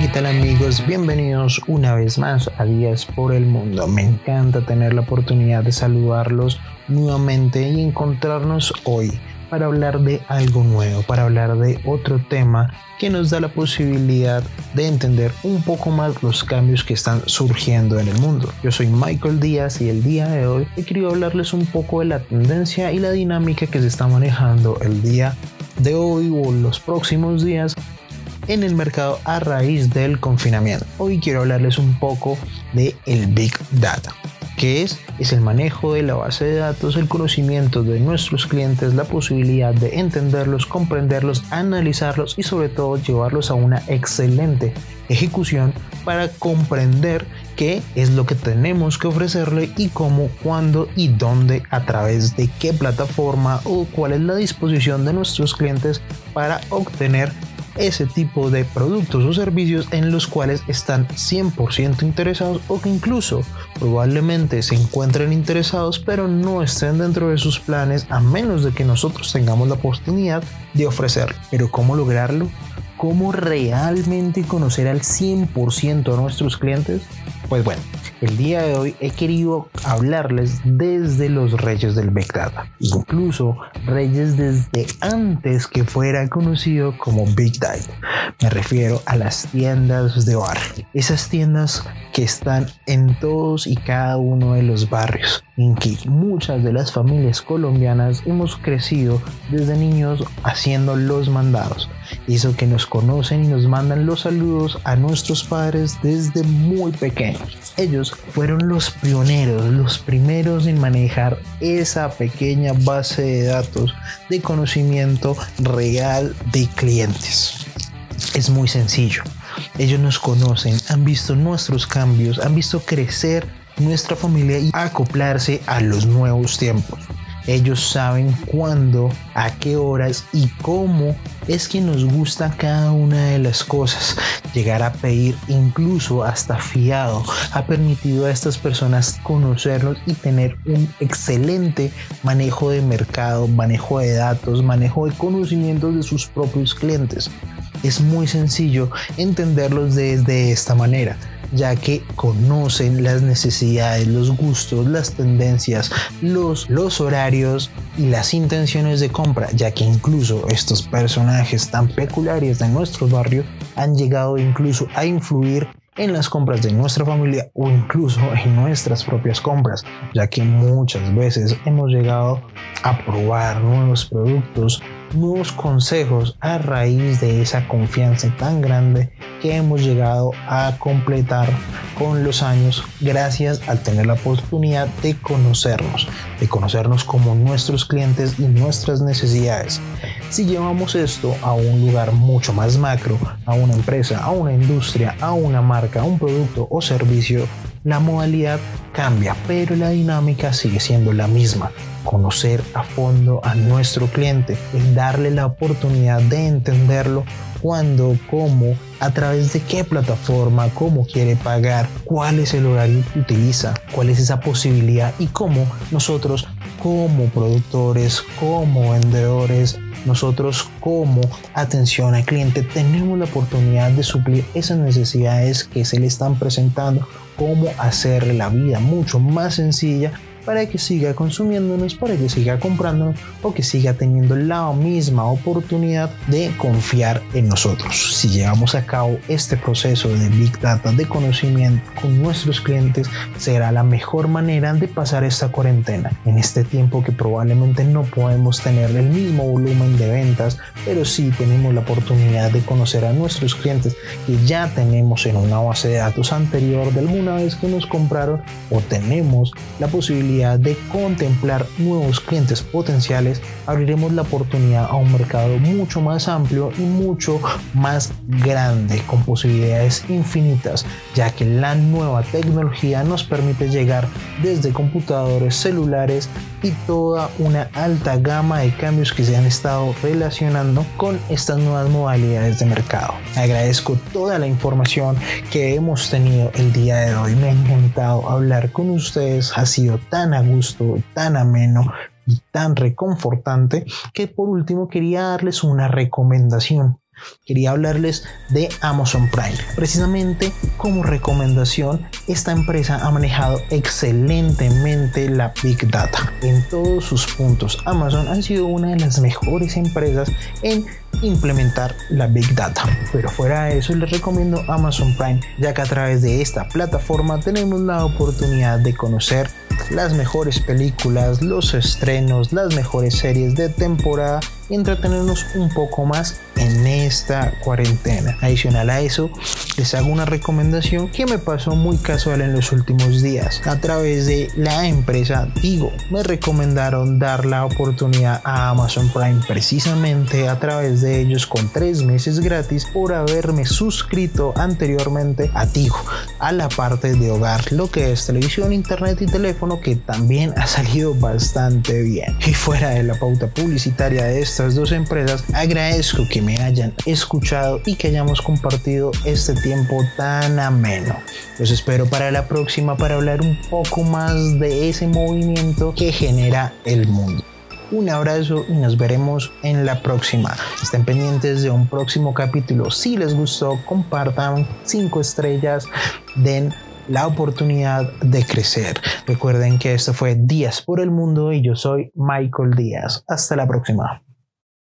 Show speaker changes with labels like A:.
A: ¿qué tal amigos? Bienvenidos una vez más a Días por el Mundo. Me encanta tener la oportunidad de saludarlos nuevamente y encontrarnos hoy para hablar de algo nuevo, para hablar de otro tema que nos da la posibilidad de entender un poco más los cambios que están surgiendo en el mundo. Yo soy Michael Díaz y el día de hoy he querido hablarles un poco de la tendencia y la dinámica que se está manejando el día de hoy o los próximos días en el mercado a raíz del confinamiento. Hoy quiero hablarles un poco de el Big Data. ¿Qué es? Es el manejo de la base de datos, el conocimiento de nuestros clientes, la posibilidad de entenderlos, comprenderlos, analizarlos y sobre todo llevarlos a una excelente ejecución para comprender qué es lo que tenemos que ofrecerle y cómo, cuándo y dónde, a través de qué plataforma o cuál es la disposición de nuestros clientes para obtener ese tipo de productos o servicios en los cuales están 100% interesados o que incluso probablemente se encuentren interesados pero no estén dentro de sus planes a menos de que nosotros tengamos la oportunidad de ofrecerlo. Pero ¿cómo lograrlo? ¿Cómo realmente conocer al 100% a nuestros clientes? Pues bueno, el día de hoy he querido hablarles desde los reyes del Big Data, incluso reyes desde antes que fuera conocido como Big Data. Me refiero a las tiendas de barrio, esas tiendas que están en todos y cada uno de los barrios, en que muchas de las familias colombianas hemos crecido desde niños haciendo los mandados. Eso que nos conocen y nos mandan los saludos a nuestros padres desde muy pequeños. Ellos fueron los pioneros, los primeros en manejar esa pequeña base de datos de conocimiento real de clientes. Es muy sencillo. Ellos nos conocen, han visto nuestros cambios, han visto crecer nuestra familia y acoplarse a los nuevos tiempos. Ellos saben cuándo, a qué horas y cómo es que nos gusta cada una de las cosas. Llegar a pedir incluso hasta fiado ha permitido a estas personas conocerlos y tener un excelente manejo de mercado, manejo de datos, manejo de conocimientos de sus propios clientes. Es muy sencillo entenderlos desde esta manera ya que conocen las necesidades, los gustos, las tendencias, los, los horarios y las intenciones de compra, ya que incluso estos personajes tan peculiares de nuestro barrio han llegado incluso a influir en las compras de nuestra familia o incluso en nuestras propias compras, ya que muchas veces hemos llegado a probar nuevos productos, nuevos consejos a raíz de esa confianza tan grande que hemos llegado a completar con los años gracias al tener la oportunidad de conocernos, de conocernos como nuestros clientes y nuestras necesidades. Si llevamos esto a un lugar mucho más macro, a una empresa, a una industria, a una marca, a un producto o servicio, la modalidad cambia, pero la dinámica sigue siendo la misma. Conocer a fondo a nuestro cliente, darle la oportunidad de entenderlo cuándo, cómo, a través de qué plataforma, cómo quiere pagar, cuál es el horario que utiliza, cuál es esa posibilidad y cómo nosotros como productores, como vendedores, nosotros como atención al cliente tenemos la oportunidad de suplir esas necesidades que se le están presentando, cómo hacerle la vida mucho más sencilla para que siga consumiéndonos, para que siga comprándonos o que siga teniendo la misma oportunidad de confiar en nosotros. Si llevamos a cabo este proceso de Big Data, de conocimiento con nuestros clientes, será la mejor manera de pasar esta cuarentena. En este tiempo que probablemente no podemos tener el mismo volumen de ventas, pero sí tenemos la oportunidad de conocer a nuestros clientes que ya tenemos en una base de datos anterior de alguna vez que nos compraron o tenemos la posibilidad de contemplar nuevos clientes potenciales, abriremos la oportunidad a un mercado mucho más amplio y mucho más grande, con posibilidades infinitas, ya que la nueva tecnología nos permite llegar desde computadores, celulares y toda una alta gama de cambios que se han estado relacionando con estas nuevas modalidades de mercado. Agradezco toda la información que hemos tenido el día de hoy. Me hablar con ustedes. Ha sido tan a gusto, tan ameno y tan reconfortante que por último quería darles una recomendación. quería hablarles de Amazon Prime. Precisamente como recomendación, esta empresa ha manejado excelentemente la Big Data en todos sus puntos. Amazon ha sido una de las mejores empresas en implementar la Big Data. Pero fuera de eso les recomiendo Amazon Prime, ya que a través de esta plataforma tenemos la oportunidad de conocer las mejores películas, los estrenos, las mejores series de temporada y entretenernos un poco más en esta cuarentena. Adicional a eso, les hago una recomendación que me pasó muy casual en los últimos días. A través de la empresa Tigo, me recomendaron dar la oportunidad a Amazon Prime precisamente a través de ellos con tres meses gratis por haberme suscrito anteriormente a Tigo, a la parte de hogar, lo que es televisión, internet y teléfono, que también ha salido bastante bien. Y fuera de la pauta publicitaria de estas dos empresas, agradezco que me hayan escuchado y que hayamos compartido este tiempo tan ameno. Los espero para la próxima para hablar un poco más de ese movimiento que genera el mundo. Un abrazo y nos veremos en la próxima. Estén pendientes de un próximo capítulo. Si les gustó, compartan cinco estrellas, den la oportunidad de crecer. Recuerden que esto fue Días por el Mundo y yo soy Michael Díaz. Hasta la próxima.